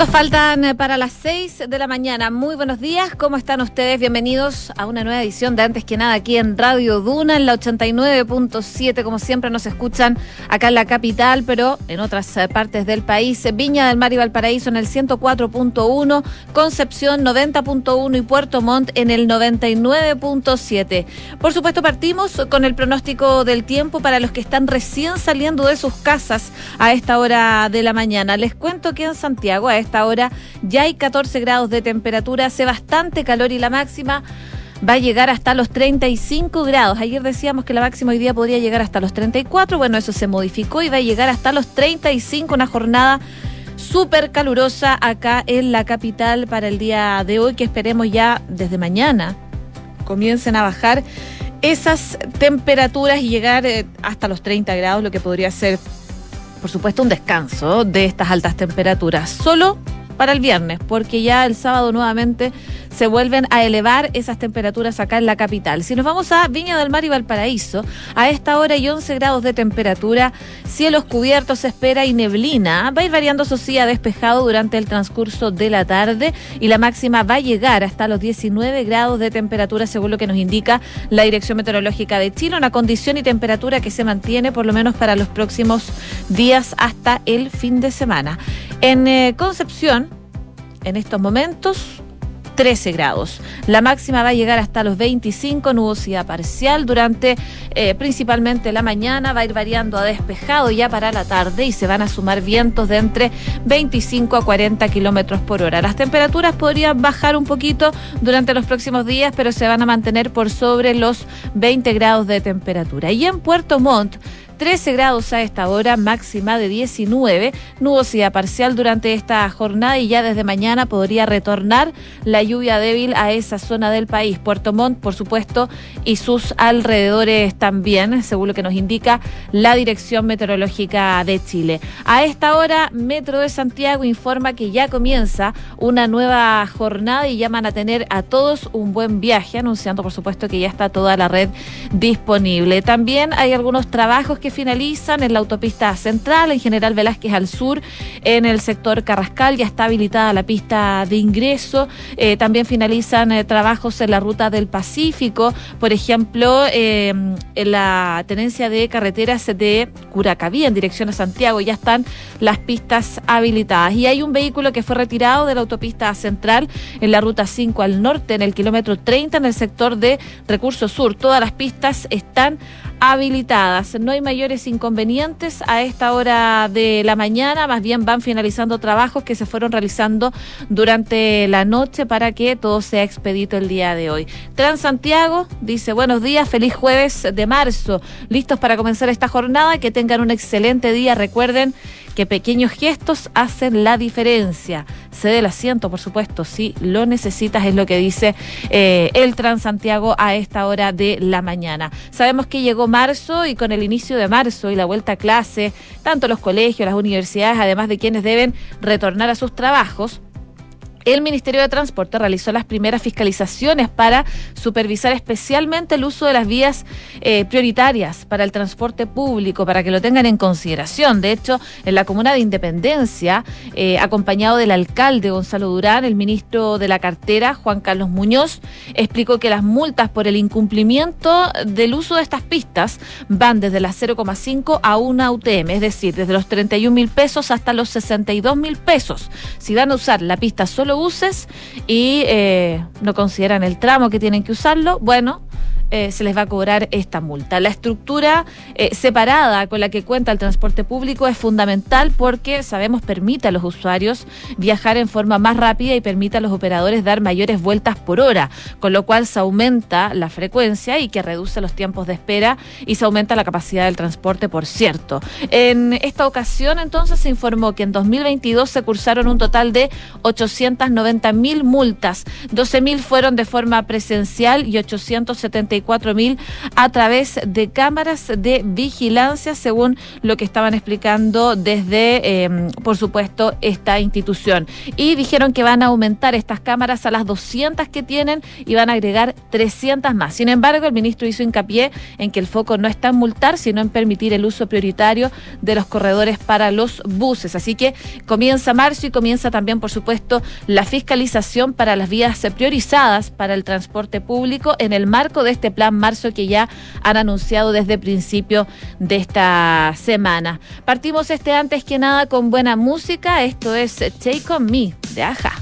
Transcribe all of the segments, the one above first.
Segundos faltan eh, para las 6 de la mañana. Muy buenos días, ¿cómo están ustedes? Bienvenidos a una nueva edición de Antes que nada aquí en Radio Duna, en la 89.7. Como siempre nos escuchan acá en la capital, pero en otras eh, partes del país. Viña del Mar y Valparaíso en el 104.1, Concepción 90.1 y Puerto Montt en el 99.7. Por supuesto, partimos con el pronóstico del tiempo para los que están recién saliendo de sus casas a esta hora de la mañana. Les cuento que en Santiago a esta hora ya hay 14 grados de temperatura, hace bastante calor y la máxima va a llegar hasta los 35 grados. Ayer decíamos que la máxima hoy día podría llegar hasta los 34. Bueno, eso se modificó y va a llegar hasta los 35, una jornada súper calurosa acá en la capital para el día de hoy, que esperemos ya desde mañana comiencen a bajar esas temperaturas y llegar eh, hasta los 30 grados, lo que podría ser por supuesto, un descanso de estas altas temperaturas. Solo para el viernes, porque ya el sábado nuevamente se vuelven a elevar esas temperaturas acá en la capital. Si nos vamos a Viña del Mar y Valparaíso, a esta hora hay 11 grados de temperatura, cielos cubiertos, espera y neblina. Va a ir variando, eso sí, despejado durante el transcurso de la tarde y la máxima va a llegar hasta los 19 grados de temperatura, según lo que nos indica la Dirección Meteorológica de Chile, una condición y temperatura que se mantiene por lo menos para los próximos días hasta el fin de semana. En eh, Concepción, en estos momentos, 13 grados. La máxima va a llegar hasta los 25, nubosidad parcial durante eh, principalmente la mañana, va a ir variando a despejado ya para la tarde y se van a sumar vientos de entre 25 a 40 kilómetros por hora. Las temperaturas podrían bajar un poquito durante los próximos días, pero se van a mantener por sobre los 20 grados de temperatura. Y en Puerto Montt, 13 grados a esta hora, máxima de 19, nubosidad parcial durante esta jornada y ya desde mañana podría retornar la lluvia débil a esa zona del país. Puerto Montt, por supuesto, y sus alrededores también, según lo que nos indica la Dirección Meteorológica de Chile. A esta hora, Metro de Santiago informa que ya comienza una nueva jornada y llaman a tener a todos un buen viaje, anunciando, por supuesto, que ya está toda la red disponible. También hay algunos trabajos que finalizan en la autopista central, en General Velázquez al sur, en el sector Carrascal, ya está habilitada la pista de ingreso. Eh, también finalizan eh, trabajos en la ruta del Pacífico, por ejemplo, eh, en la tenencia de carreteras de Curacaví en dirección a Santiago, ya están las pistas habilitadas. Y hay un vehículo que fue retirado de la autopista central en la ruta 5 al norte, en el kilómetro 30, en el sector de Recursos Sur. Todas las pistas están habilitadas. No hay mayores inconvenientes a esta hora de la mañana, más bien van finalizando trabajos que se fueron realizando durante la noche para que todo sea expedito el día de hoy. Transantiago dice buenos días, feliz jueves de marzo, listos para comenzar esta jornada, que tengan un excelente día, recuerden que pequeños gestos hacen la diferencia. Cede el asiento, por supuesto, si lo necesitas, es lo que dice eh, el Transantiago a esta hora de la mañana. Sabemos que llegó marzo y con el inicio de marzo y la vuelta a clase, tanto los colegios, las universidades, además de quienes deben retornar a sus trabajos, el Ministerio de Transporte realizó las primeras fiscalizaciones para supervisar especialmente el uso de las vías eh, prioritarias para el transporte público, para que lo tengan en consideración. De hecho, en la comuna de Independencia, eh, acompañado del alcalde Gonzalo Durán, el ministro de la cartera, Juan Carlos Muñoz, explicó que las multas por el incumplimiento del uso de estas pistas van desde las 0,5 a una UTM, es decir, desde los 31 mil pesos hasta los 62 mil pesos. Si van a usar la pista solo y eh, no consideran el tramo que tienen que usarlo, bueno, eh, se les va a cobrar esta multa. La estructura eh, separada con la que cuenta el transporte público es fundamental porque sabemos permite a los usuarios viajar en forma más rápida y permite a los operadores dar mayores vueltas por hora, con lo cual se aumenta la frecuencia y que reduce los tiempos de espera y se aumenta la capacidad del transporte, por cierto. En esta ocasión entonces se informó que en 2022 se cursaron un total de 890 mil multas, 12 mil fueron de forma presencial y 874 34 mil a través de cámaras de vigilancia, según lo que estaban explicando desde, em, por supuesto, esta institución. Y dijeron que van a aumentar estas cámaras a las 200 que tienen y van a agregar 300 más. Sin embargo, el ministro hizo hincapié en que el foco no está en multar, sino en permitir el uso prioritario de los corredores para los buses. Así que comienza marzo y comienza también, por supuesto, la fiscalización para las vías priorizadas para el transporte público en el marco de este plan marzo que ya han anunciado desde principio de esta semana. Partimos este antes que nada con buena música. Esto es Take On Me de Aja.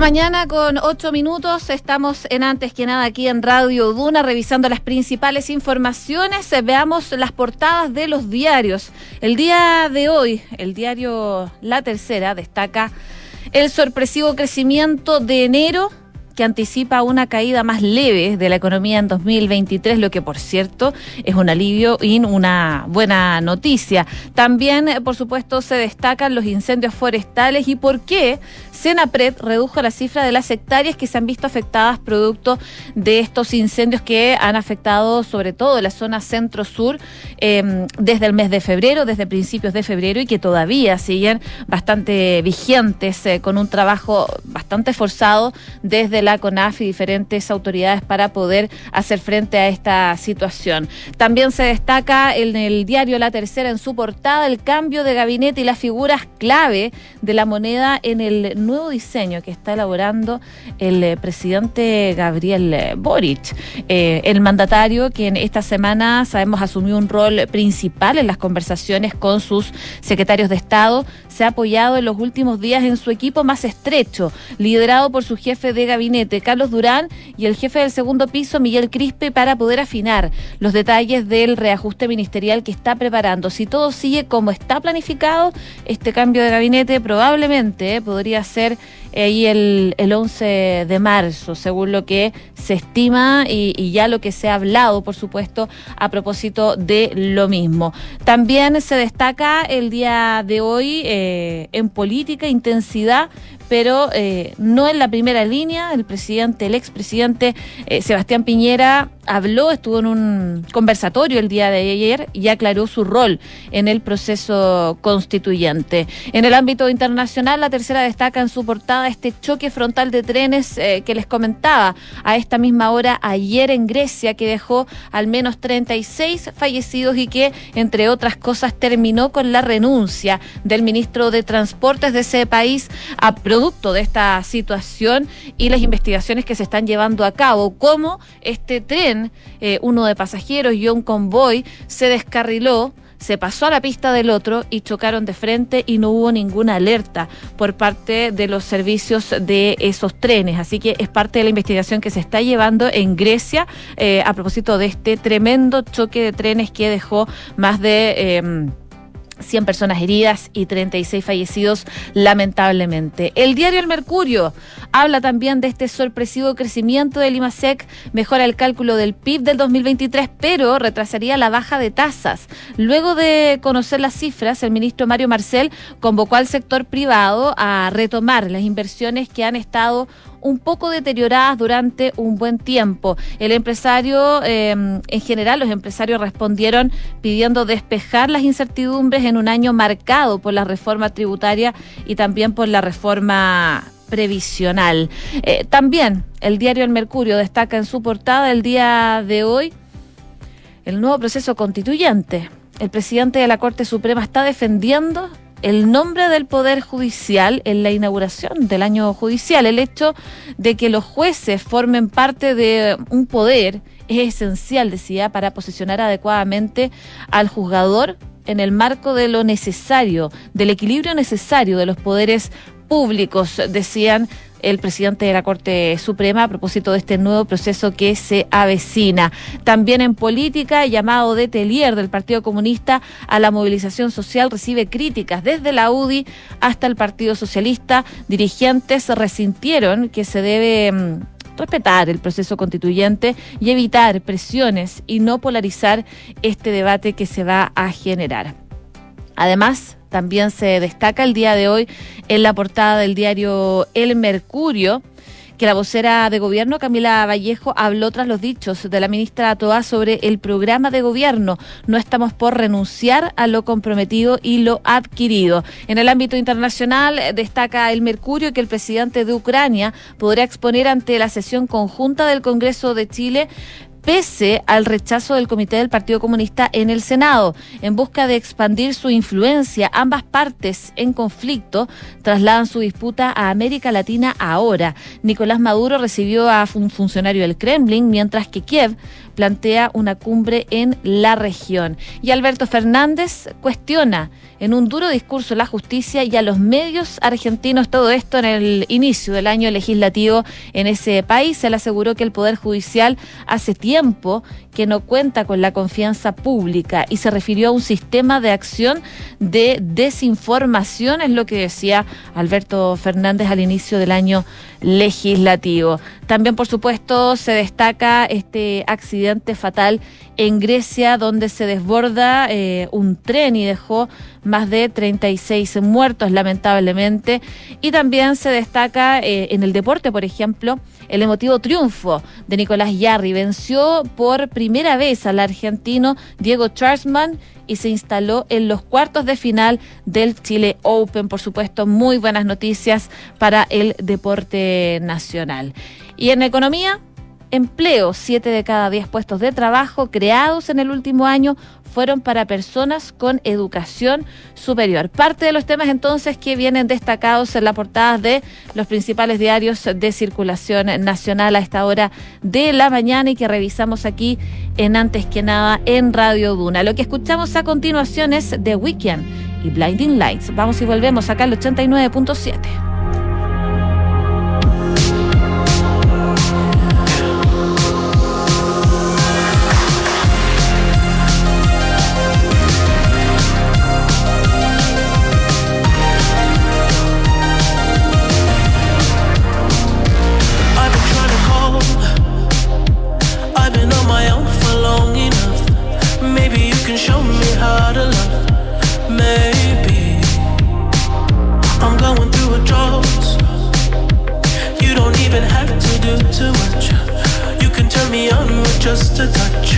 Mañana con ocho minutos. Estamos en antes que nada aquí en Radio Duna revisando las principales informaciones. Veamos las portadas de los diarios. El día de hoy, el diario La Tercera destaca el sorpresivo crecimiento de enero que anticipa una caída más leve de la economía en 2023, lo que por cierto es un alivio y una buena noticia. También, por supuesto, se destacan los incendios forestales y por qué Senapred redujo la cifra de las hectáreas que se han visto afectadas producto de estos incendios que han afectado sobre todo la zona centro-sur em, desde el mes de febrero, desde principios de febrero y que todavía siguen bastante vigentes eh, con un trabajo bastante forzado desde la CONAF y diferentes autoridades para poder hacer frente a esta situación. También se destaca en el diario La Tercera en su portada el cambio de gabinete y las figuras clave de la moneda en el nuevo diseño que está elaborando el eh, presidente Gabriel eh, Boric, eh, el mandatario que en esta semana sabemos asumió un rol principal en las conversaciones con sus secretarios de Estado, se ha apoyado en los últimos días en su equipo más estrecho, liderado por su jefe de gabinete, Carlos Durán, y el jefe del segundo piso, Miguel Crispe, para poder afinar los detalles del reajuste ministerial que está preparando. Si todo sigue como está planificado, este cambio de gabinete probablemente podría ser ahí el, el 11 de marzo, según lo que se estima y, ya lo que se ha hablado, por supuesto, a propósito de lo mismo. También se destaca el día de hoy eh, en política intensidad pero eh, no en la primera línea. El presidente, el expresidente eh, Sebastián Piñera habló, estuvo en un conversatorio el día de ayer y aclaró su rol en el proceso constituyente. En el ámbito internacional, la tercera destaca en su portada este choque frontal de trenes eh, que les comentaba a esta misma hora ayer en Grecia, que dejó al menos 36 fallecidos y que, entre otras cosas, terminó con la renuncia del ministro de Transportes de ese país a producto de esta situación y las investigaciones que se están llevando a cabo, cómo este tren, eh, uno de pasajeros y un convoy, se descarriló se pasó a la pista del otro y chocaron de frente y no hubo ninguna alerta por parte de los servicios de esos trenes. Así que es parte de la investigación que se está llevando en Grecia eh, a propósito de este tremendo choque de trenes que dejó más de... Em, 100 personas heridas y 36 fallecidos lamentablemente. El diario El Mercurio habla también de este sorpresivo crecimiento del IMASEC, mejora el cálculo del PIB del 2023, pero retrasaría la baja de tasas. Luego de conocer las cifras, el ministro Mario Marcel convocó al sector privado a retomar las inversiones que han estado un poco deterioradas durante un buen tiempo. El empresario, em, en general, los empresarios respondieron pidiendo despejar las incertidumbres en un año marcado por la reforma tributaria y también por la reforma previsional. Eh, también el diario El Mercurio destaca en su portada el día de hoy el nuevo proceso constituyente. El presidente de la Corte Suprema está defendiendo el nombre del Poder Judicial en la inauguración del año judicial. El hecho de que los jueces formen parte de un poder es esencial, decía, para posicionar adecuadamente al juzgador en el marco de lo necesario, del equilibrio necesario de los poderes públicos, decían el presidente de la Corte Suprema a propósito de este nuevo proceso que se avecina. También en política, llamado de Telier del Partido Comunista a la movilización social recibe críticas desde la UDI hasta el Partido Socialista. Dirigentes resintieron que se debe mm, respetar el proceso constituyente y evitar presiones y no polarizar este debate que se va a generar. Además, también se destaca el día de hoy en la portada del diario El Mercurio que la vocera de gobierno, Camila Vallejo, habló tras los dichos de la ministra Toa sobre el programa de gobierno. No estamos por renunciar a lo comprometido y lo adquirido. En el ámbito internacional destaca el Mercurio que el presidente de Ucrania podrá exponer ante la sesión conjunta del Congreso de Chile pese al rechazo del Comité del Partido Comunista en el Senado. En busca de expandir su influencia, ambas partes en conflicto trasladan su disputa a América Latina ahora. Nicolás Maduro recibió a un funcionario del Kremlin, mientras que Kiev plantea una cumbre en la región. Y Alberto Fernández cuestiona en un duro discurso la justicia y a los medios argentinos todo esto en el inicio del año legislativo en ese país. Le aseguró que el Poder Judicial hace tiempo que no cuenta con la confianza pública y se refirió a un sistema de acción de desinformación, es lo que decía Alberto Fernández al inicio del año legislativo. También, por supuesto, se destaca este accidente fatal en Grecia, donde se desborda eh, un tren y dejó más de 36 muertos, lamentablemente. Y también se destaca eh, en el deporte, por ejemplo, el emotivo triunfo de Nicolás Yarri. Venció por primera vez al argentino Diego Charlesman y se instaló en los cuartos de final del Chile Open. Por supuesto, muy buenas noticias para el deporte nacional. Y en economía, empleo. Siete de cada diez puestos de trabajo creados en el último año fueron para personas con educación superior. Parte de los temas entonces que vienen destacados en la portada de los principales diarios de circulación nacional a esta hora de la mañana y que revisamos aquí en Antes que nada en Radio Duna. Lo que escuchamos a continuación es The Weekend y Blinding Lights. Vamos y volvemos acá al 89.7. a touch,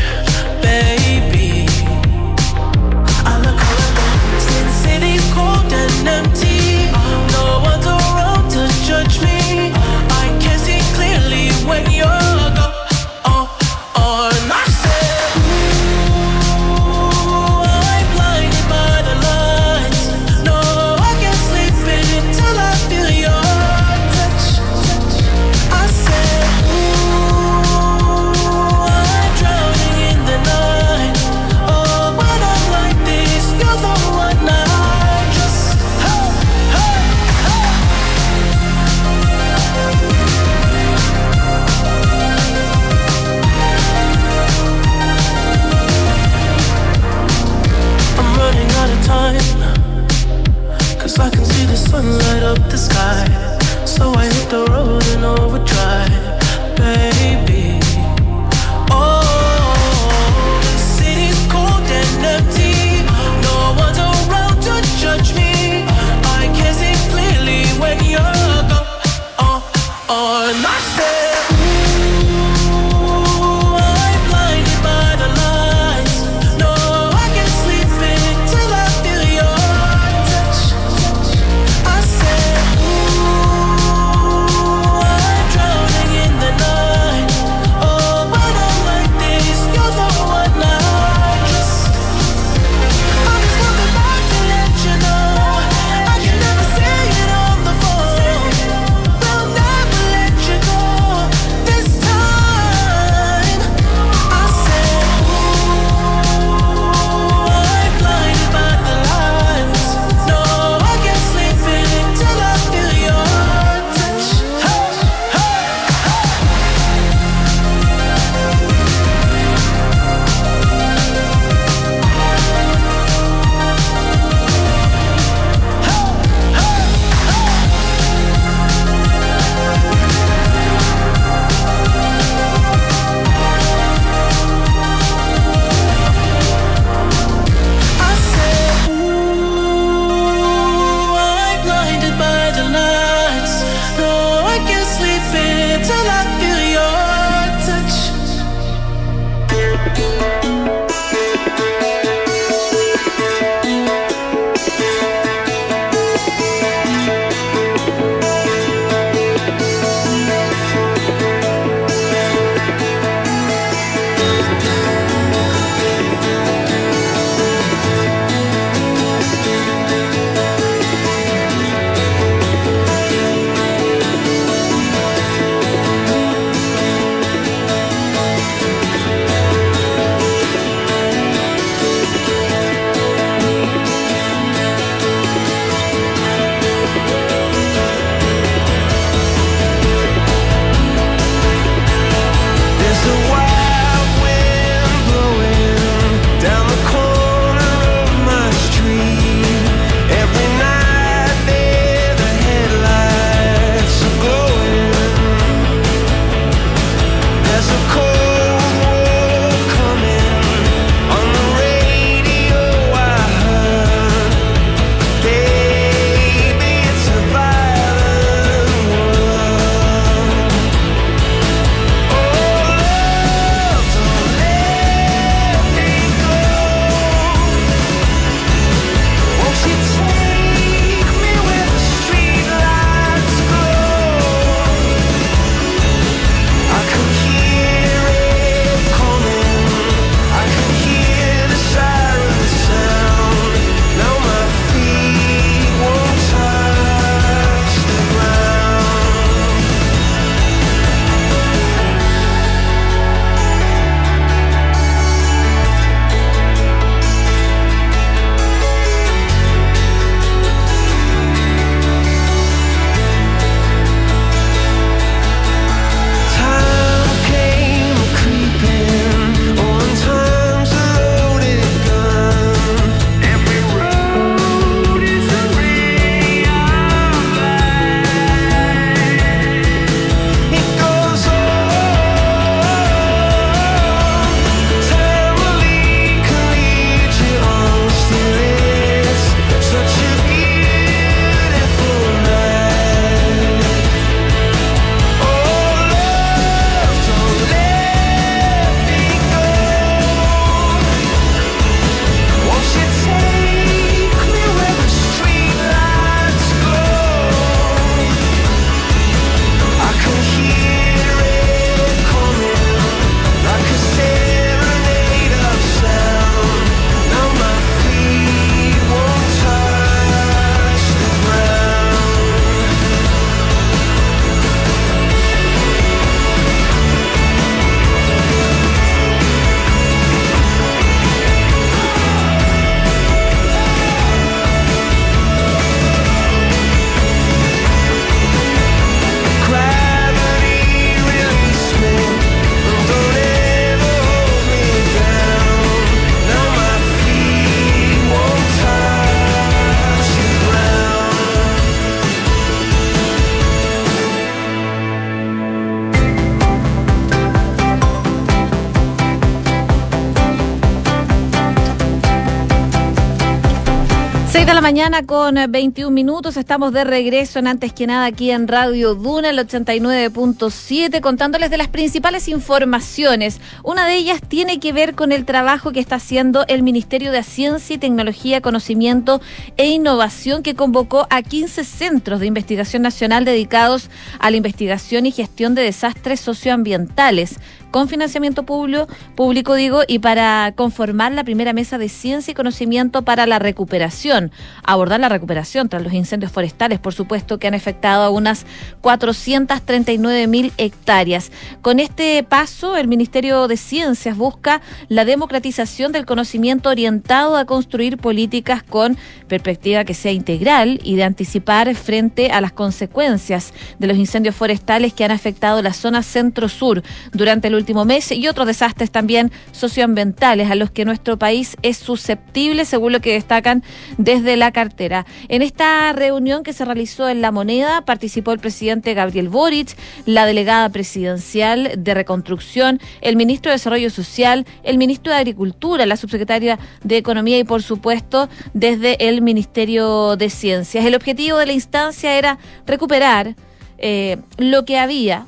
mañana con 21 minutos. Estamos de regreso en antes que nada aquí en Radio Duna, el 89.7, contándoles de las principales informaciones. Una de ellas tiene que ver con el trabajo que está haciendo el Ministerio de Ciencia y Tecnología, Conocimiento e Innovación, que convocó a 15 centros de investigación nacional dedicados a la investigación y gestión de desastres socioambientales con financiamiento público, público digo, y para conformar la primera mesa de ciencia y conocimiento para la recuperación, abordar la recuperación tras los incendios forestales, por supuesto, que han afectado a unas 439 mil hectáreas. Con este paso, el Ministerio de Ciencias busca la democratización del conocimiento orientado a construir políticas con perspectiva que sea integral y de anticipar frente a las consecuencias de los incendios forestales que han afectado la zona centro-sur durante el último mes y otros desastres también socioambientales a los que nuestro país es susceptible, según lo que destacan desde la cartera. En esta reunión que se realizó en La Moneda participó el presidente Gabriel Boric, la delegada presidencial de Reconstrucción, el ministro de Desarrollo Social, el ministro de Agricultura, la subsecretaria de Economía y, por supuesto, desde el Ministerio de Ciencias. El objetivo de la instancia era recuperar eh, lo que había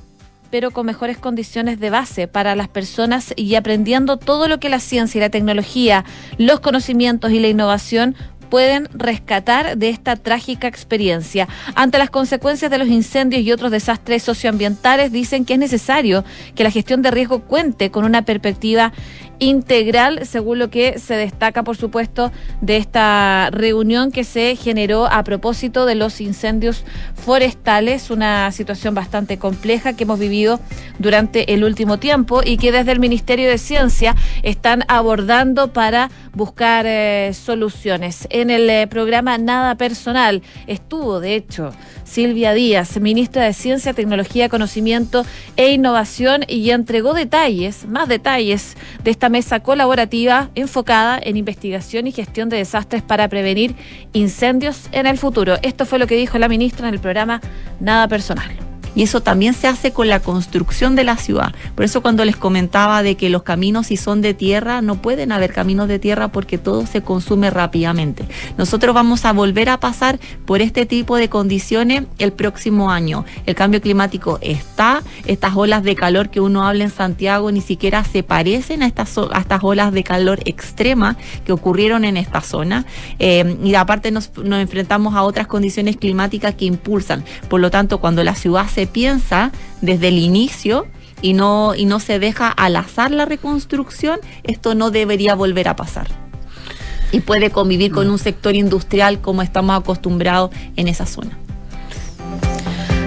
pero con mejores condiciones de base para las personas y aprendiendo todo lo que la ciencia y la tecnología, los conocimientos y la innovación pueden rescatar de esta trágica experiencia. Ante las consecuencias de los incendios y otros desastres socioambientales, dicen que es necesario que la gestión de riesgo cuente con una perspectiva integral, según lo que se destaca, por supuesto, de esta reunión que se generó a propósito de los incendios forestales, una situación bastante compleja que hemos vivido durante el último tiempo y que desde el Ministerio de Ciencia están abordando para buscar eh, soluciones. En el eh, programa Nada Personal estuvo, de hecho, Silvia Díaz, ministra de Ciencia, Tecnología, Conocimiento e Innovación, y entregó detalles, más detalles, de esta mesa colaborativa enfocada en investigación y gestión de desastres para prevenir incendios en el futuro. Esto fue lo que dijo la ministra en el programa Nada Personal y eso también se hace con la construcción de la ciudad. Por eso cuando les comentaba de que los caminos si son de tierra, no pueden haber caminos de tierra porque todo se consume rápidamente. Nosotros vamos a volver a pasar por este tipo de condiciones el próximo año. El cambio climático está, estas olas de calor que uno habla en Santiago ni siquiera se parecen a estas, a estas olas de calor extrema que ocurrieron en esta zona. Eh, y aparte nos, nos enfrentamos a otras condiciones climáticas que impulsan. Por lo tanto, cuando la ciudad se piensa desde el inicio y no, y no se deja al azar la reconstrucción, esto no debería volver a pasar. Y puede convivir con un sector industrial como estamos acostumbrados en esa zona.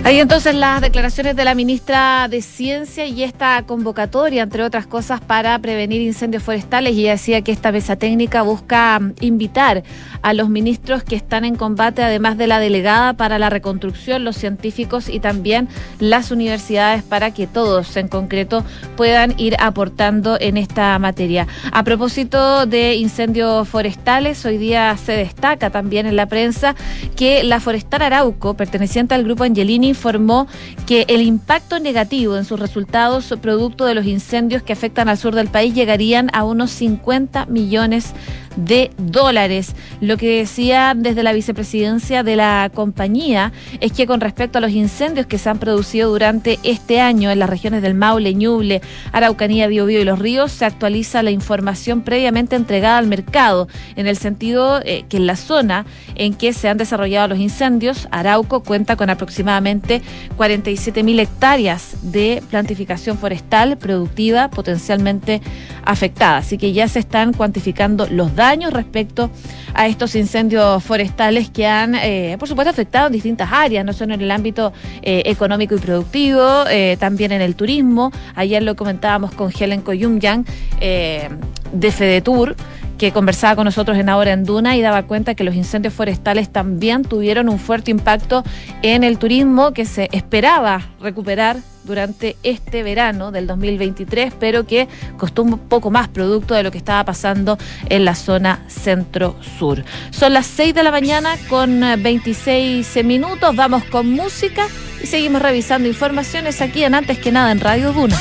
Ahí entonces las declaraciones de la ministra de Ciencia y esta convocatoria, entre otras cosas, para prevenir incendios forestales. Y decía que esta mesa técnica busca mm, invitar a los ministros que están en combate, además de la delegada para la reconstrucción, los científicos y también las universidades para que todos en concreto puedan ir aportando en esta materia. A propósito de incendios forestales, hoy día se destaca también en la prensa que la forestal Arauco, perteneciente al grupo Angelini, informó que el impacto negativo en sus resultados producto de los incendios que afectan al sur del país llegarían a unos 50 millones de dólares. Lo que decía desde la vicepresidencia de la compañía es que con respecto a los incendios que se han producido durante este año en las regiones del Maule, Ñuble, Araucanía, Biobío y Los Ríos, se actualiza la información previamente entregada al mercado, en el sentido eh, que en la zona en que se han desarrollado los incendios, Arauco cuenta con aproximadamente 47 mil hectáreas de plantificación forestal productiva potencialmente afectada. Así que ya se están cuantificando los daños respecto a estos incendios forestales que han, eh, por supuesto, afectado en distintas áreas, no solo en el ámbito eh, económico y productivo, eh, también en el turismo. Ayer lo comentábamos con Helen Koyumyan de Fedetur que conversaba con nosotros en Ahora en Duna y daba cuenta que los incendios forestales también tuvieron un fuerte impacto en el turismo que se esperaba recuperar durante este verano del 2023, pero que costó un poco más producto de lo que estaba pasando en la zona centro-sur. Son las 6 de la mañana con 26 minutos, vamos con música y seguimos revisando informaciones aquí en Antes que nada en Radio Duna.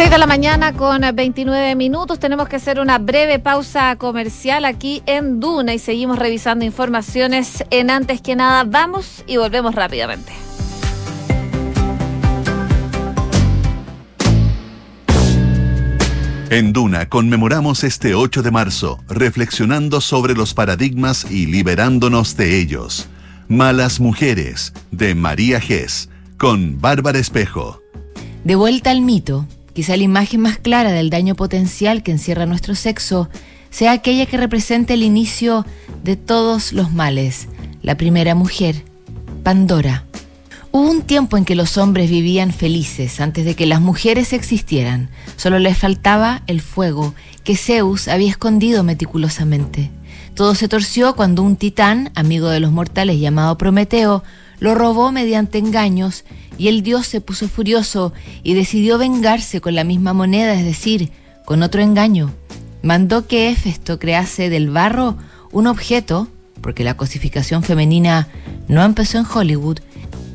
6 de la mañana con 29 minutos. Tenemos que hacer una breve pausa comercial aquí en Duna y seguimos revisando informaciones en antes que nada. Vamos y volvemos rápidamente. En Duna conmemoramos este 8 de marzo, reflexionando sobre los paradigmas y liberándonos de ellos. Malas Mujeres, de María Gess, con Bárbara Espejo. De vuelta al mito, quizá la imagen más clara del daño potencial que encierra nuestro sexo sea aquella que representa el inicio de todos los males, la primera mujer, Pandora. Hubo un tiempo en que los hombres vivían felices antes de que las mujeres existieran. Solo les faltaba el fuego que Zeus había escondido meticulosamente. Todo se torció cuando un titán, amigo de los mortales llamado Prometeo, lo robó mediante engaños y el dios se puso furioso y decidió vengarse con la misma moneda, es decir, con otro engaño. Mandó que Éfesto crease del barro un objeto, porque la cosificación femenina no empezó en Hollywood,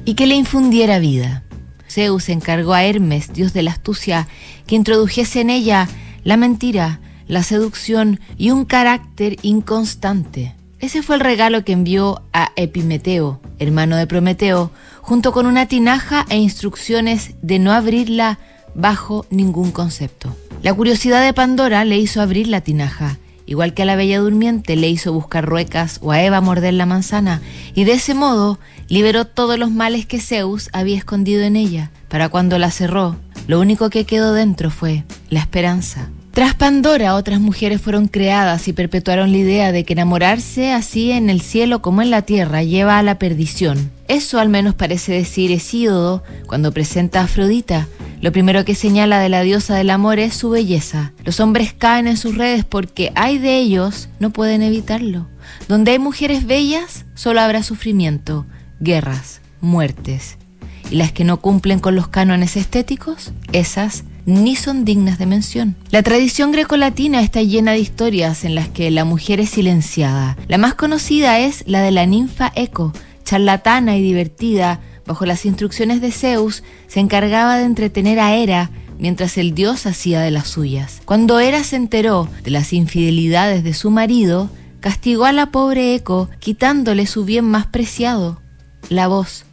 y que le infundiera vida. Zeus encargó a Hermes, dios de la astucia, que introdujese en ella la mentira, la seducción y un carácter inconstante. Ese fue el regalo que envió a Epimeteo, hermano de Prometeo, junto con una tinaja e instrucciones de no abrirla bajo ningún concepto. La curiosidad de Pandora le hizo abrir la tinaja, igual que a la Bella Durmiente le hizo buscar ruecas o a Eva morder la manzana, y de ese modo liberó todos los males que Zeus había escondido en ella. Para cuando la cerró, lo único que quedó dentro fue la esperanza. Tras Pandora, otras mujeres fueron creadas y perpetuaron la idea de que enamorarse así en el cielo como en la tierra lleva a la perdición. Eso al menos parece decir Hesíodo cuando presenta a Afrodita. Lo primero que señala de la diosa del amor es su belleza. Los hombres caen en sus redes porque hay de ellos, no pueden evitarlo. Donde hay mujeres bellas, solo habrá sufrimiento, guerras, muertes. Y las que no cumplen con los cánones estéticos, esas ni son dignas de mención. La tradición grecolatina está llena de historias en las que la mujer es silenciada. La más conocida es la de la ninfa Eco, charlatana y divertida, bajo las instrucciones de Zeus, se encargaba de entretener a Hera mientras el dios hacía de las suyas. Cuando Hera se enteró de las infidelidades de su marido, castigó a la pobre Eco quitándole su bien más preciado, la voz.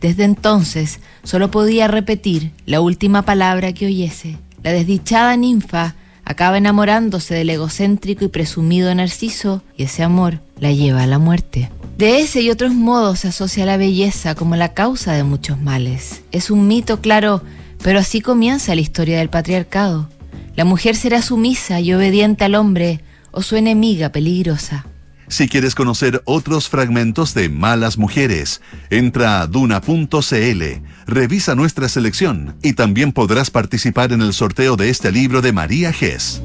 Desde entonces solo podía repetir la última palabra que oyese. La desdichada ninfa acaba enamorándose del egocéntrico y presumido Narciso y ese amor la lleva a la muerte. De ese y otros modos se asocia la belleza como la causa de muchos males. Es un mito, claro, pero así comienza la historia del patriarcado. La mujer será sumisa y obediente al hombre o su enemiga peligrosa. Si quieres conocer otros fragmentos de Malas Mujeres, entra a duna.cl, revisa nuestra selección y también podrás participar en el sorteo de este libro de María Gess.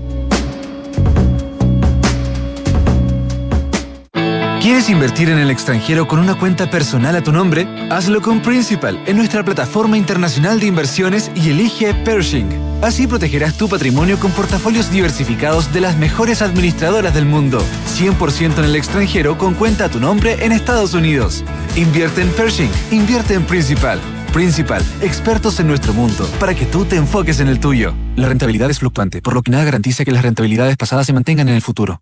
¿Quieres invertir en el extranjero con una cuenta personal a tu nombre? Hazlo con Principal en nuestra plataforma internacional de inversiones y elige Pershing. Así protegerás tu patrimonio con portafolios diversificados de las mejores administradoras del mundo. 100% en el extranjero con cuenta a tu nombre en Estados Unidos. Invierte en Pershing, invierte en Principal. Principal, expertos en nuestro mundo, para que tú te enfoques en el tuyo. La rentabilidad es fluctuante, por lo que nada garantiza que las rentabilidades pasadas se mantengan en el futuro.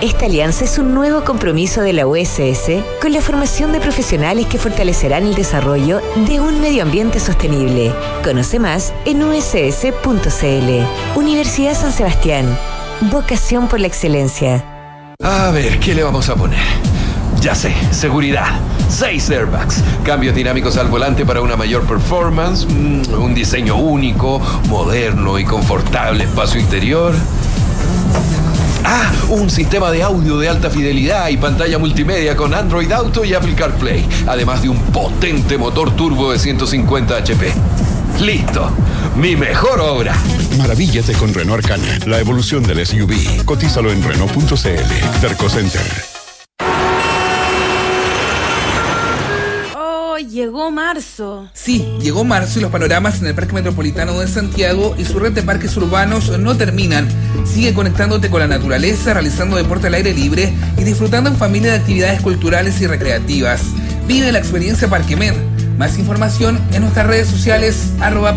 Esta alianza es un nuevo compromiso de la USS con la formación de profesionales que fortalecerán el desarrollo de un medio ambiente sostenible. Conoce más en uss.cl. Universidad San Sebastián. Vocación por la excelencia. A ver, ¿qué le vamos a poner? Ya sé, seguridad. Seis airbags. Cambios dinámicos al volante para una mayor performance. mm, un diseño único, moderno y confortable espacio interior. Ah, un sistema de audio de alta fidelidad y pantalla multimedia con Android Auto y Apple CarPlay. Además de un potente motor turbo de 150 HP. Listo. Mi mejor obra. Maravíllate con Renault Arcana, la evolución del SUV. Cotízalo en Renault.cl. Terco Center. Llegó marzo. Sí, llegó marzo y los panoramas en el Parque Metropolitano de Santiago y su red de parques urbanos no terminan. Sigue conectándote con la naturaleza, realizando deporte al aire libre y disfrutando en familia de actividades culturales y recreativas. Vive la experiencia Parquemed. Más información en nuestras redes sociales arroba.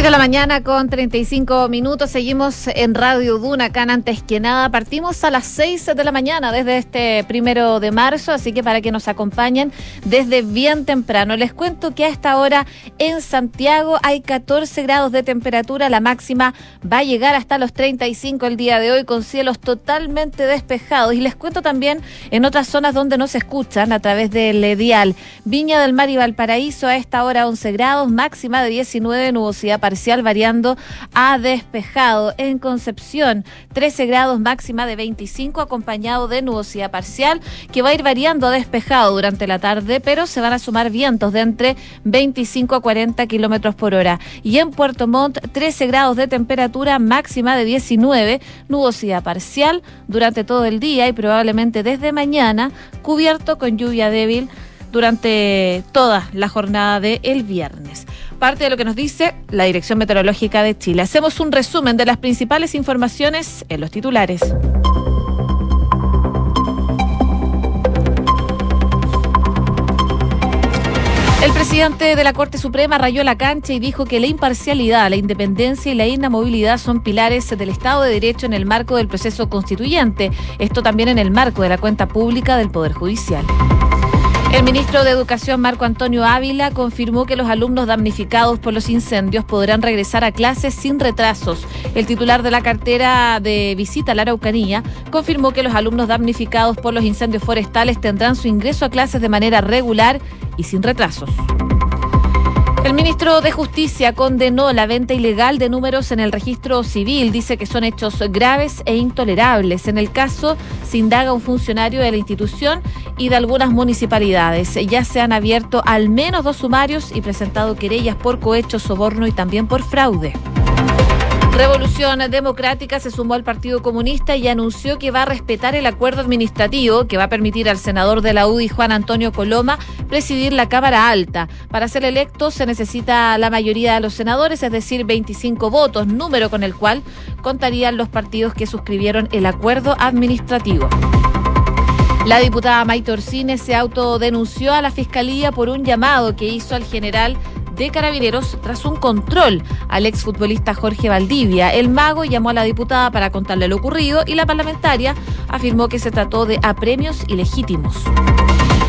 6 de la mañana con 35 minutos. Seguimos en Radio Duna, acá en antes que nada. Partimos a las 6 de la mañana desde este primero de marzo, así que para que nos acompañen desde bien temprano. Les cuento que a esta hora en Santiago hay 14 grados de temperatura. La máxima va a llegar hasta los 35 el día de hoy con cielos totalmente despejados. Y les cuento también en otras zonas donde no se escuchan a través del Dial. Viña del Mar y Valparaíso a esta hora 11 grados, máxima de 19, nubosidad parcial variando a despejado. En Concepción, 13 grados máxima de 25, acompañado de nubosidad parcial, que va a ir variando a despejado durante la tarde, pero se van a sumar vientos de entre 25 a 40 kilómetros por hora. Y en Puerto Montt, 13 grados de temperatura máxima de 19, nubosidad parcial durante todo el día y probablemente desde mañana, cubierto con lluvia débil durante toda la jornada del el viernes. Parte de lo que nos dice la Dirección Meteorológica de Chile. Hacemos un resumen de las principales informaciones en los titulares. El presidente de la Corte Suprema rayó la cancha y dijo que la imparcialidad, la independencia y la inamovilidad son pilares del Estado de Derecho en el marco del proceso constituyente. Esto también en el marco de la cuenta pública del Poder Judicial. El ministro de Educación, Marco Antonio Ávila, confirmó que los alumnos damnificados por los incendios podrán regresar a clases sin retrasos. El titular de la cartera de visita a la Araucanía confirmó que los alumnos damnificados por los incendios forestales tendrán su ingreso a clases de manera regular y sin retrasos. El ministro de Justicia condenó la venta ilegal de números en el registro civil. Dice que son hechos graves e intolerables. En el caso, se indaga un funcionario de la institución y de algunas municipalidades. Ya se han abierto al menos dos sumarios y presentado querellas por cohecho, soborno y también por fraude. Revolución Democrática se sumó al Partido Comunista y anunció que va a respetar el acuerdo administrativo que va a permitir al senador de la UDI, Juan Antonio Coloma, presidir la Cámara Alta. Para ser electo se necesita la mayoría de los senadores, es decir, 25 votos, número con el cual contarían los partidos que suscribieron el acuerdo administrativo. La diputada Maite Orsines se autodenunció a la Fiscalía por un llamado que hizo al general de Carabineros tras un control al exfutbolista Jorge Valdivia. El mago llamó a la diputada para contarle lo ocurrido y la parlamentaria afirmó que se trató de apremios ilegítimos.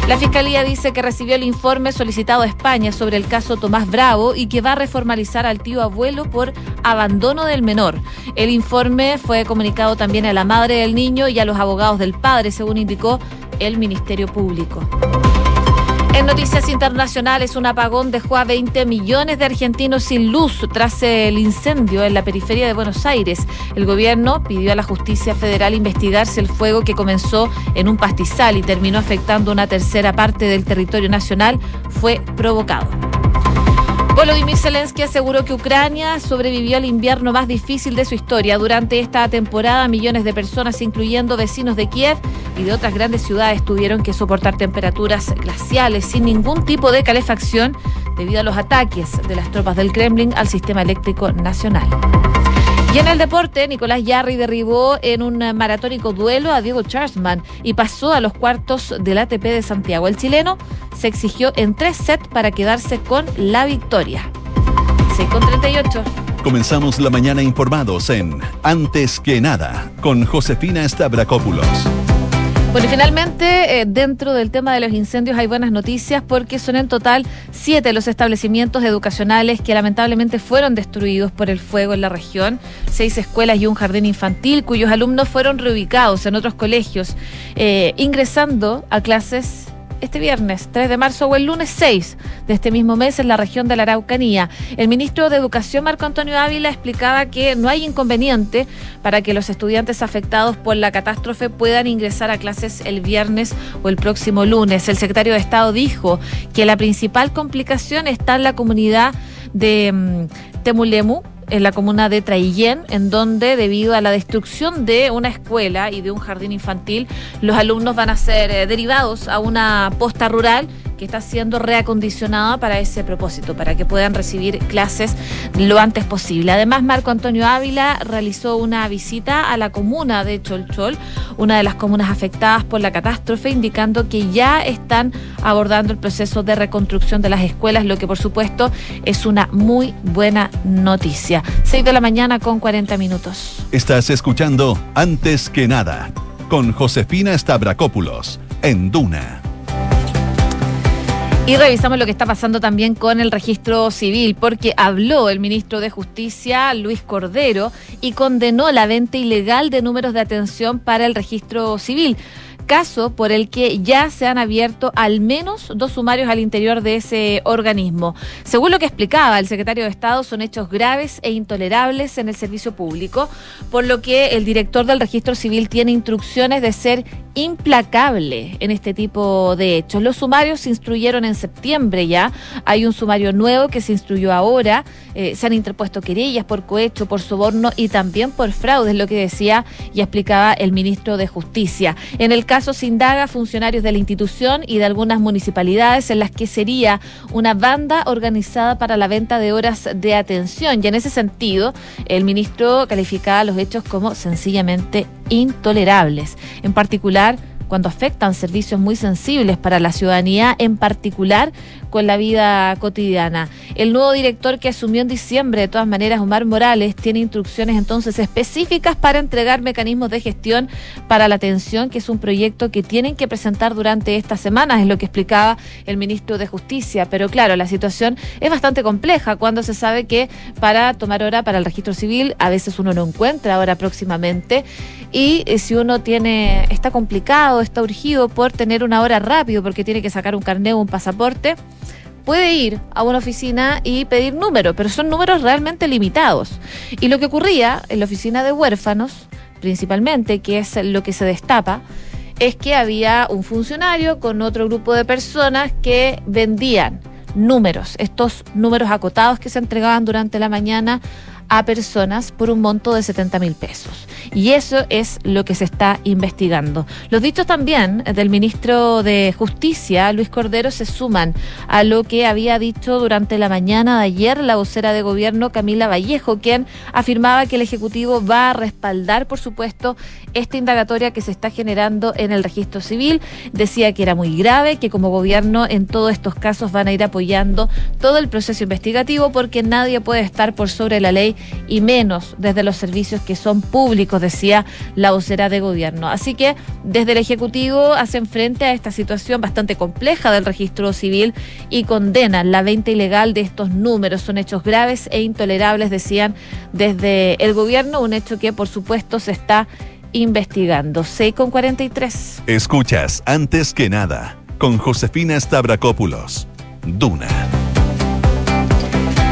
La Fiscalía dice que recibió el informe solicitado a España sobre el caso Tomás Bravo y que va a reformalizar al tío abuelo por abandono del menor. El informe fue comunicado también a la madre del niño y a los abogados del padre, según indicó el Ministerio Público. En noticias internacionales, un apagón dejó a 20 millones de argentinos sin luz tras el incendio en la periferia de Buenos Aires. El gobierno pidió a la justicia federal investigar si el fuego que comenzó en un pastizal y terminó afectando una tercera parte del territorio nacional fue provocado. Volodymyr Zelensky aseguró que Ucrania sobrevivió al invierno más difícil de su historia. Durante esta temporada, millones de personas, incluyendo vecinos de Kiev y de otras grandes ciudades, tuvieron que soportar temperaturas glaciales sin ningún tipo de calefacción debido a los ataques de las tropas del Kremlin al sistema eléctrico nacional. Y en el deporte, Nicolás Yarri derribó en un maratónico duelo a Diego Charlesman y pasó a los cuartos del ATP de Santiago. El chileno se exigió en tres sets para quedarse con la victoria. 6 con 38. Comenzamos la mañana informados en Antes que nada con Josefina Stavrakopoulos. Bueno, y finalmente, eh, dentro del tema de los incendios hay buenas noticias porque son en total siete los establecimientos educacionales que lamentablemente fueron destruidos por el fuego en la región, seis escuelas y un jardín infantil cuyos alumnos fueron reubicados en otros colegios, eh, ingresando a clases este viernes 3 de marzo o el lunes 6 de este mismo mes en la región de la Araucanía. El ministro de Educación, Marco Antonio Ávila, explicaba que no hay inconveniente para que los estudiantes afectados por la catástrofe puedan ingresar a clases el viernes o el próximo lunes. El secretario de Estado dijo que la principal complicación está en la comunidad de mm, Temulemu, en la comuna de Traillén, en donde debido a la destrucción de una escuela y de un jardín infantil, los alumnos van a ser eh, derivados a una posta rural que está siendo reacondicionada para ese propósito, para que puedan recibir clases lo antes posible. Además, Marco Antonio Ávila realizó una visita a la comuna de Cholchol, una de las comunas afectadas por la catástrofe, indicando que ya están abordando el proceso de reconstrucción de las escuelas, lo que por supuesto es una muy buena noticia. 6 de la mañana con 40 minutos. Estás escuchando Antes que nada con Josefina Stavrakopoulos en Duna. Y revisamos lo que está pasando también con el registro civil, porque habló el ministro de Justicia, Luis Cordero, y condenó la venta ilegal de números de atención para el registro civil caso por el que ya se han abierto al menos dos sumarios al interior de ese organismo. Según lo que explicaba el secretario de Estado, son hechos graves e intolerables en el servicio público, por lo que el director del registro civil tiene instrucciones de ser implacable en este tipo de hechos. Los sumarios se instruyeron en septiembre ya, hay un sumario nuevo que se instruyó ahora, eh, se han interpuesto querellas por cohecho, por soborno y también por fraude, es lo que decía y explicaba el ministro de Justicia. En el caso se indaga funcionarios de la institución y de algunas municipalidades en las que sería una banda organizada para la venta de horas de atención. Y en ese sentido, el ministro calificaba los hechos como sencillamente intolerables. En particular, cuando afectan servicios muy sensibles para la ciudadanía, en particular con la vida cotidiana. El nuevo director que asumió en diciembre, de todas maneras, Omar Morales, tiene instrucciones entonces específicas para entregar mecanismos de gestión para la atención, que es un proyecto que tienen que presentar durante estas semanas, es lo que explicaba el ministro de Justicia. Pero claro, la situación es bastante compleja cuando se sabe que para tomar hora para el registro civil a veces uno no encuentra hora próximamente y eh, si uno tiene está complicado, está urgido por tener una hora rápido porque tiene que sacar un carnet o un pasaporte, puede ir a una oficina y pedir números, pero son números realmente limitados. Y lo que ocurría en la oficina de huérfanos, principalmente, que es lo que se destapa, es que había un funcionario con otro grupo de personas que vendían números, estos números acotados que se entregaban durante la mañana a personas por un monto de 70 mil pesos. Y eso es lo que se está investigando. Los dichos también del ministro de Justicia, Luis Cordero, se suman a lo que había dicho durante la mañana de ayer la vocera de gobierno, Camila Vallejo, quien afirmaba que el Ejecutivo va a respaldar, por supuesto, esta indagatoria que se está generando en el registro civil. Decía que era muy grave, que como gobierno en todos estos casos van a ir apoyando todo el proceso investigativo porque nadie puede estar por sobre la ley y menos desde los servicios que son públicos, decía la vocera de gobierno. Así que desde el Ejecutivo hacen frente a esta situación bastante compleja del registro civil y condenan la venta ilegal de estos números. Son hechos graves e intolerables, decían desde el gobierno, un hecho que por supuesto se está investigando. 6 con 43. Escuchas Antes que nada con Josefina Stavrakopoulos. Duna.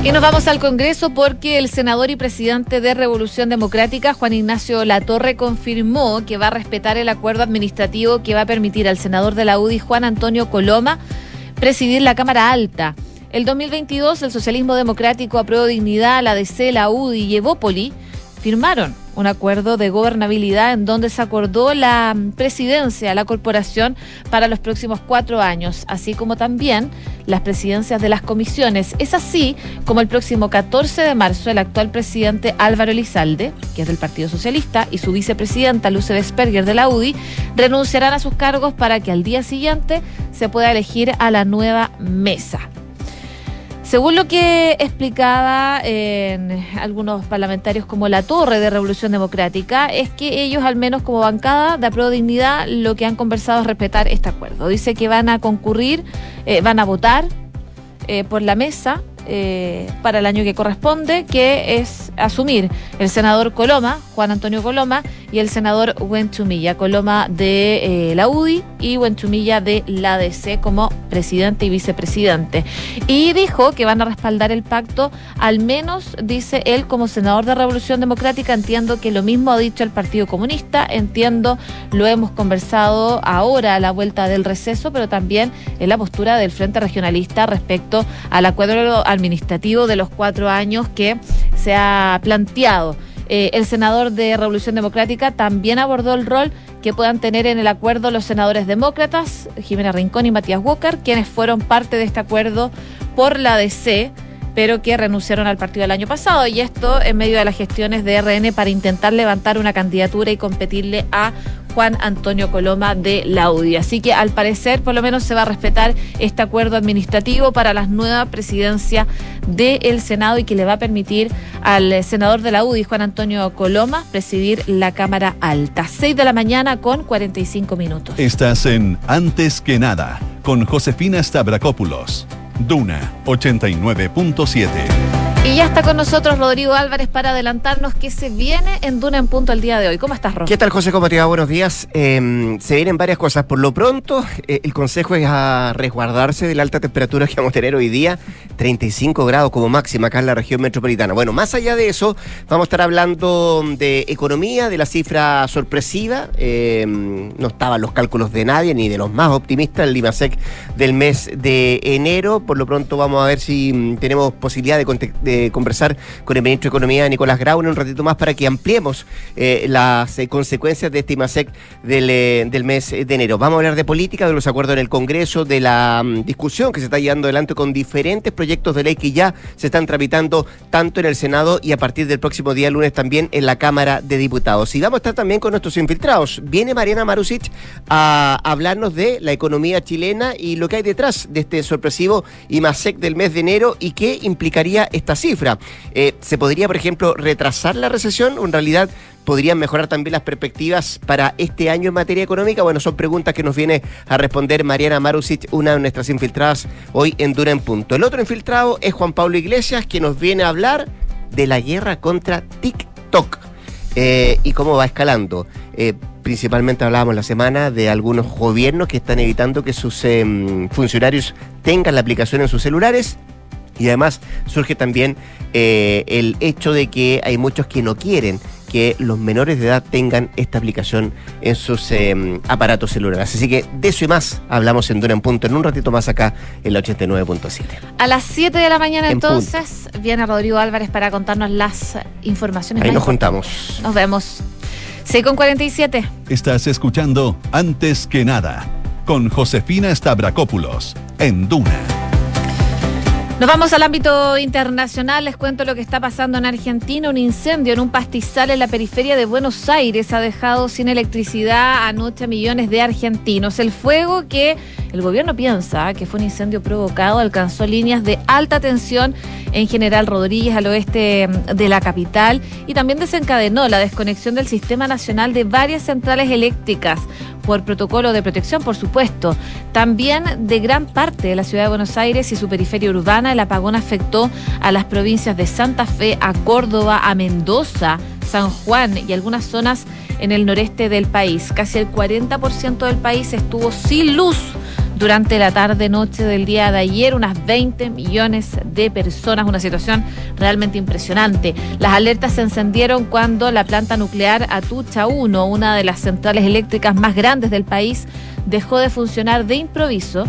Y nos vamos al Congreso porque el senador y presidente de Revolución Democrática, Juan Ignacio Latorre, confirmó que va a respetar el acuerdo administrativo que va a permitir al senador de la UDI, Juan Antonio Coloma, presidir la Cámara Alta. El 2022, el Socialismo Democrático, Apruebo Dignidad, la DC, la UDI y Evópoli firmaron un acuerdo de gobernabilidad en donde se acordó la presidencia de la corporación para los próximos cuatro años, así como también las presidencias de las comisiones. Es así como el próximo 14 de marzo el actual presidente Álvaro Elizalde, que es del Partido Socialista, y su vicepresidenta Luce Vesperger de la UDI, renunciarán a sus cargos para que al día siguiente se pueda elegir a la nueva mesa. Según lo que explicaba en algunos parlamentarios como la Torre de Revolución Democrática, es que ellos, al menos como bancada de Apruebo Dignidad, lo que han conversado es respetar este acuerdo. Dice que van a concurrir, eh, van a votar eh, por la mesa eh, para el año que corresponde, que es asumir el senador Coloma, Juan Antonio Coloma, y el senador Wenchumilla, Coloma de eh, la UDI y Wenchumilla de la DC como presidente y vicepresidente. Y dijo que van a respaldar el pacto, al menos, dice él, como senador de Revolución Democrática, entiendo que lo mismo ha dicho el Partido Comunista, entiendo, lo hemos conversado ahora a la vuelta del receso, pero también en la postura del Frente Regionalista respecto al acuerdo administrativo de los cuatro años que se ha planteado. Eh, el senador de Revolución Democrática también abordó el rol que puedan tener en el acuerdo los senadores demócratas, Jimena Rincón y Matías Walker, quienes fueron parte de este acuerdo por la DC pero que renunciaron al partido el año pasado y esto en medio de las gestiones de RN para intentar levantar una candidatura y competirle a Juan Antonio Coloma de la UDI. Así que al parecer por lo menos se va a respetar este acuerdo administrativo para la nueva presidencia del Senado y que le va a permitir al senador de la UDI, Juan Antonio Coloma, presidir la Cámara Alta. 6 de la mañana con 45 minutos. Estás en Antes que nada con Josefina Stavrakopoulos. Duna 89.7. Y ya está con nosotros Rodrigo Álvarez para adelantarnos qué se viene en Duna en punto el día de hoy. ¿Cómo estás, Rodrigo? ¿Qué tal, José? ¿Cómo? Buenos días. Eh, se vienen varias cosas. Por lo pronto, eh, el consejo es a resguardarse de la alta temperatura que vamos a tener hoy día, 35 grados como máxima acá en la región metropolitana. Bueno, más allá de eso, vamos a estar hablando de economía, de la cifra sorpresiva. Eh, no estaban los cálculos de nadie, ni de los más optimistas, el Limasec del mes de enero. Por lo pronto, vamos a ver si mm, tenemos posibilidad de, conte- de conversar con el ministro de Economía, Nicolás Grau, un ratito más para que ampliemos eh, las eh, consecuencias de este IMASEC del, eh, del mes de enero. Vamos a hablar de política, de los acuerdos en el Congreso, de la mm, discusión que se está llevando adelante con diferentes proyectos de ley que ya se están tramitando tanto en el Senado y a partir del próximo día lunes también en la Cámara de Diputados. Y vamos a estar también con nuestros infiltrados. Viene Mariana Marusic a hablarnos de la economía chilena y lo que hay detrás de este sorpresivo IMASEC del mes de enero y qué implicaría esta cifra. Eh, ¿Se podría, por ejemplo, retrasar la recesión o en realidad podrían mejorar también las perspectivas para este año en materia económica? Bueno, son preguntas que nos viene a responder Mariana Marusic, una de nuestras infiltradas hoy en Dura en Punto. El otro infiltrado es Juan Pablo Iglesias, que nos viene a hablar de la guerra contra TikTok eh, y cómo va escalando. Eh, principalmente hablábamos la semana de algunos gobiernos que están evitando que sus em, funcionarios tengan la aplicación en sus celulares. Y además surge también eh, el hecho de que hay muchos que no quieren que los menores de edad tengan esta aplicación en sus em, aparatos celulares. Así que de eso y más hablamos en Dura en Punto en un ratito más acá en la 89.7. A las 7 de la mañana En entonces viene Rodrigo Álvarez para contarnos las informaciones. Ahí nos juntamos. Nos vemos. 6 con 47. Estás escuchando Antes que nada con Josefina Stavrakopoulos en Duna. Nos vamos al ámbito internacional. Les cuento lo que está pasando en Argentina. Un incendio en un pastizal en la periferia de Buenos Aires ha dejado sin electricidad anoche a millones de argentinos. El fuego que el gobierno piensa que fue un incendio provocado alcanzó líneas de alta tensión en General Rodríguez al oeste de la capital y también desencadenó la desconexión del Sistema Nacional de varias centrales eléctricas por protocolo de protección, por supuesto. También de gran parte de la ciudad de Buenos Aires y su periferia urbana, el apagón afectó a las provincias de Santa Fe, a Córdoba, a Mendoza, San Juan y algunas zonas en el noreste del país. Casi el 40% del país estuvo sin luz durante la tarde-noche del día de ayer, unas 20 millones de personas, una situación realmente impresionante. Las alertas se encendieron cuando la planta nuclear Atucha 1, una de las centrales eléctricas más grandes del país, dejó de funcionar de improviso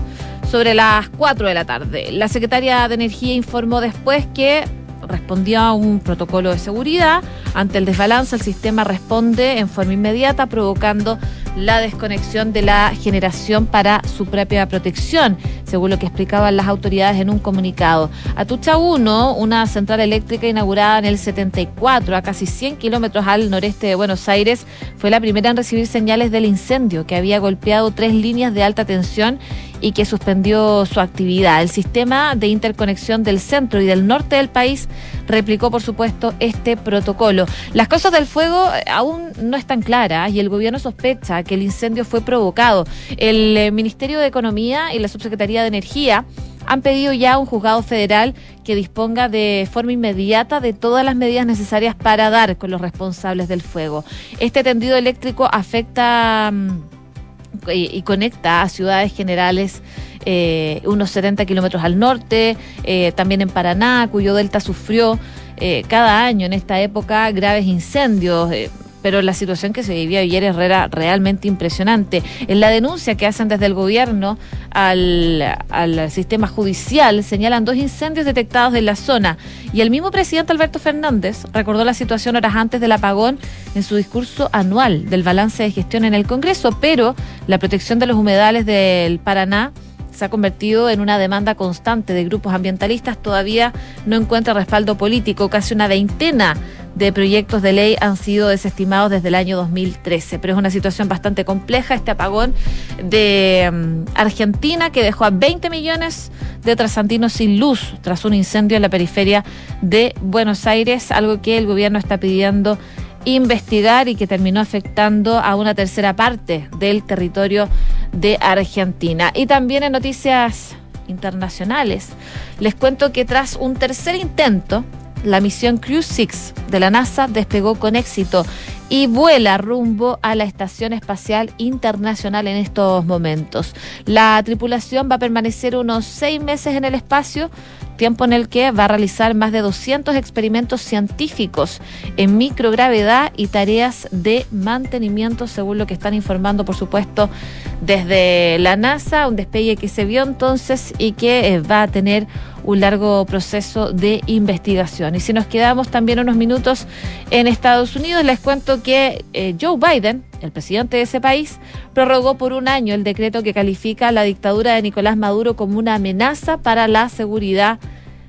sobre las 4 de la tarde. La secretaria de Energía informó después que respondió a un protocolo de seguridad. Ante el desbalance, el sistema responde en forma inmediata, provocando la desconexión de la generación para su propia protección, según lo que explicaban las autoridades en un comunicado. Atucha 1, una central eléctrica inaugurada en el 74, a casi 100 kilómetros al noreste de Buenos Aires, fue la primera en recibir señales del incendio que había golpeado tres líneas de alta tensión y que suspendió su actividad. El sistema de interconexión del centro y del norte del país replicó, por supuesto, este protocolo. Las causas del fuego eh, aún no están claras y el gobierno sospecha que el incendio fue provocado. El eh, Ministerio de Economía y la Subsecretaría de Energía han pedido ya a un juzgado federal que disponga de forma inmediata de todas las medidas necesarias para dar con los responsables del fuego. Este tendido eléctrico afecta... y, y conecta a ciudades generales eh, unos 70 kilómetros al norte, eh, también en Paraná, cuyo delta sufrió eh, cada año en esta época graves incendios. Pero la situación que se vivía ayer era realmente impresionante. En la denuncia que hacen desde el gobierno al, al sistema judicial señalan dos incendios detectados en la zona y el mismo presidente Alberto Fernández recordó la situación horas antes del apagón en su discurso anual del balance de gestión en el Congreso, pero la protección de los humedales del Paraná se ha convertido en una demanda constante de grupos ambientalistas, todavía no encuentra respaldo político. Casi una veintena de proyectos de ley han sido desestimados desde el año 2013. Pero es una situación bastante compleja este apagón de um, Argentina que dejó a 20 millones de trasantinos sin luz tras un incendio en la periferia de Buenos Aires, algo que el gobierno está pidiendo investigar y que terminó afectando a una tercera parte del territorio de Argentina. Y también en noticias internacionales, les cuento que tras un tercer intento, la misión Crew 6 de la NASA despegó con éxito y vuela rumbo a la Estación Espacial Internacional en estos momentos. La tripulación va a permanecer unos seis meses en el espacio, tiempo en el que va a realizar más de 200 experimentos científicos en microgravedad y tareas de mantenimiento, según lo que están informando, por supuesto, desde la NASA, un despegue que se vio entonces y que eh, va a tener un largo proceso de investigación. Y si nos quedamos también unos minutos en Estados Unidos, les cuento que eh, Joe Biden, el presidente de ese país, prorrogó por un año el decreto que califica la dictadura de Nicolás Maduro como una amenaza para la seguridad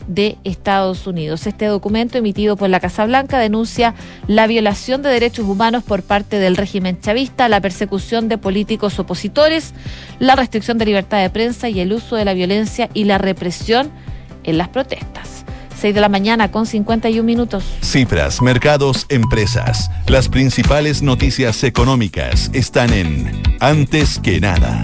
de Estados Unidos. Este documento emitido por la Casa Blanca denuncia la violación de derechos humanos por parte del régimen chavista, la persecución de políticos opositores, la restricción de libertad de prensa y el uso de la violencia y la represión en las protestas. 6 de la mañana con 51 minutos. Cifras, mercados, empresas. Las principales noticias económicas están en Antes que nada.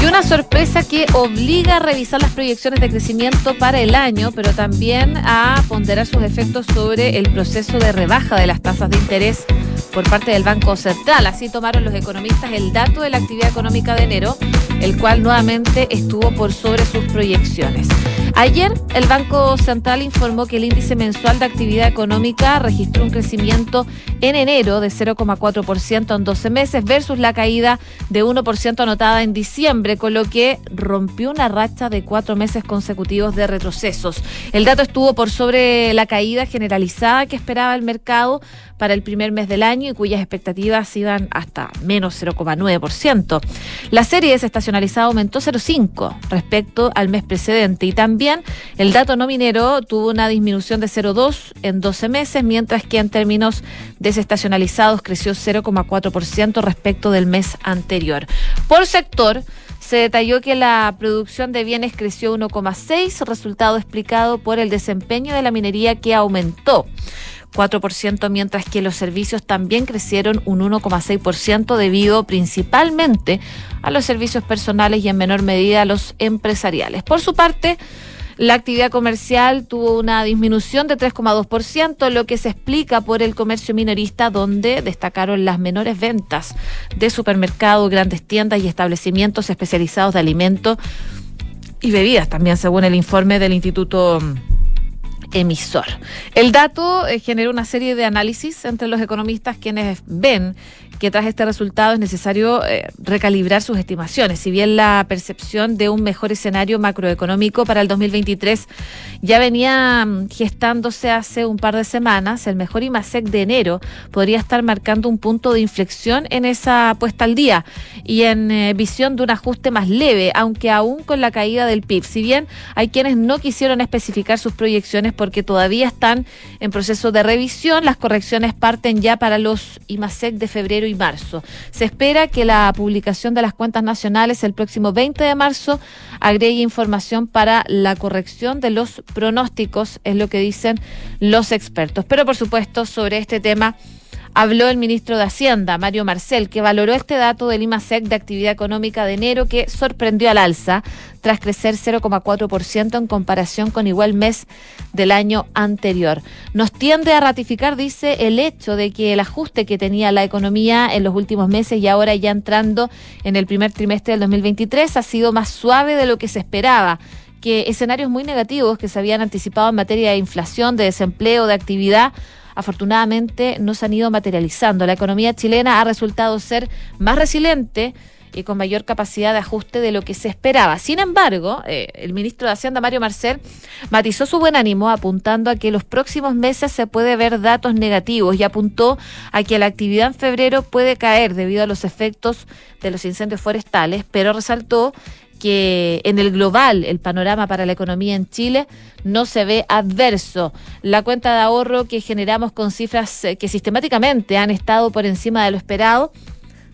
Y una sorpresa que obliga a revisar las proyecciones de crecimiento para el año, pero también a ponderar sus efectos sobre el proceso de rebaja de las tasas de interés por parte del Banco Central. Así tomaron los economistas el dato de la actividad económica de enero, el cual nuevamente estuvo por sobre sus proyecciones. Ayer el Banco Central informó que el índice mensual de actividad económica registró un crecimiento en enero de 0,4% en 12 meses versus la caída de 1% anotada en diciembre, con lo que rompió una racha de cuatro meses consecutivos de retrocesos. El dato estuvo por sobre la caída generalizada que esperaba el mercado para el primer mes del año y cuyas expectativas iban hasta menos 0,9%. La serie desestacionalizada aumentó 0,5 respecto al mes precedente y también el dato no minero tuvo una disminución de 0,2 en 12 meses, mientras que en términos desestacionalizados creció 0,4% respecto del mes anterior. Por sector, se detalló que la producción de bienes creció 1,6, resultado explicado por el desempeño de la minería que aumentó. 4%, mientras que los servicios también crecieron un 1,6% debido principalmente a los servicios personales y en menor medida a los empresariales. Por su parte, la actividad comercial tuvo una disminución de 3,2%, lo que se explica por el comercio minorista, donde destacaron las menores ventas de supermercados, grandes tiendas y establecimientos especializados de alimentos y bebidas, también según el informe del Instituto emisor. El dato eh, generó una serie de análisis entre los economistas quienes ven que tras este resultado es necesario eh, recalibrar sus estimaciones. Si bien la percepción de un mejor escenario macroeconómico para el 2023 ya venía mm, gestándose hace un par de semanas, el mejor IMASEC de enero podría estar marcando un punto de inflexión en esa puesta al día y en eh, visión de un ajuste más leve, aunque aún con la caída del PIB. Si bien hay quienes no quisieron especificar sus proyecciones porque todavía están en proceso de revisión, las correcciones parten ya para los IMASEC de febrero y marzo. Se espera que la publicación de las cuentas nacionales el próximo 20 de marzo agregue información para la corrección de los pronósticos, es lo que dicen los expertos. Pero por supuesto, sobre este tema habló el ministro de Hacienda, Mario Marcel, que valoró este dato del IMASEC de actividad económica de enero que sorprendió al alza tras crecer 0,4% en comparación con igual mes del año anterior. Nos tiende a ratificar, dice, el hecho de que el ajuste que tenía la economía en los últimos meses y ahora ya entrando en el primer trimestre del 2023 ha sido más suave de lo que se esperaba que escenarios muy negativos que se habían anticipado en materia de inflación, de desempleo, de actividad, afortunadamente no se han ido materializando. La economía chilena ha resultado ser más resiliente y con mayor capacidad de ajuste de lo que se esperaba. Sin embargo, eh, el ministro de Hacienda, Mario Marcel, matizó su buen ánimo apuntando a que los próximos meses se puede ver datos negativos y apuntó a que la actividad en febrero puede caer debido a los efectos de los incendios forestales, pero resaltó que en el global el panorama para la economía en Chile no se ve adverso. La cuenta de ahorro que generamos con cifras eh, que sistemáticamente han estado por encima de lo esperado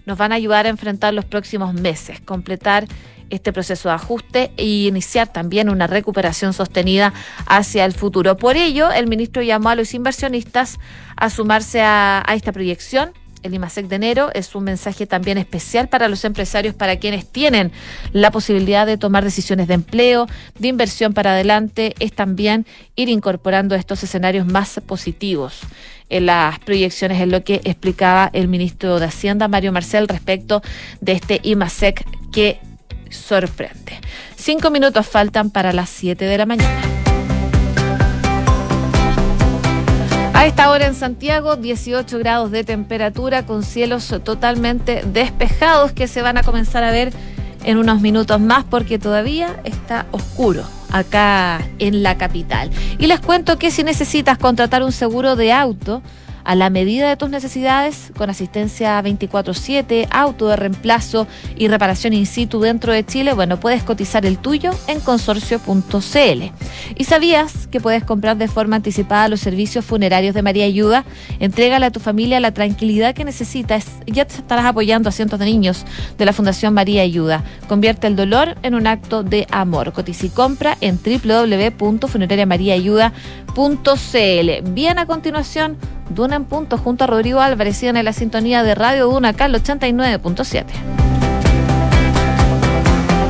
nos van a ayudar a enfrentar los próximos meses, completar este proceso de ajuste e iniciar también una recuperación sostenida hacia el futuro. Por ello, el ministro llamó a los inversionistas a sumarse a, a esta proyección el IMASEC de enero es un mensaje también especial para los empresarios, para quienes tienen la posibilidad de tomar decisiones de empleo, de inversión para adelante, es también ir incorporando estos escenarios más positivos en las proyecciones, es lo que explicaba el ministro de Hacienda, Mario Marcel, respecto de este IMASEC que sorprende. Cinco minutos faltan para las siete de la mañana. A esta hora en Santiago, 18 grados de temperatura con cielos totalmente despejados que se van a comenzar a ver en unos minutos más porque todavía está oscuro acá en la capital. Y les cuento que si necesitas contratar un seguro de auto, a la medida de tus necesidades, con asistencia 24/7, auto de reemplazo y reparación in situ dentro de Chile, bueno, puedes cotizar el tuyo en consorcio.cl. ¿Y sabías que puedes comprar de forma anticipada los servicios funerarios de María Ayuda? Entrégale a tu familia la tranquilidad que necesitas ya te estarás apoyando a cientos de niños de la Fundación María Ayuda. Convierte el dolor en un acto de amor. Cotiza y compra en www.funerariamariaayuda.cl. Bien a continuación, Duna en punto junto a Rodrigo Álvarez. Sigan en la sintonía de Radio Duna, acá al 89.7.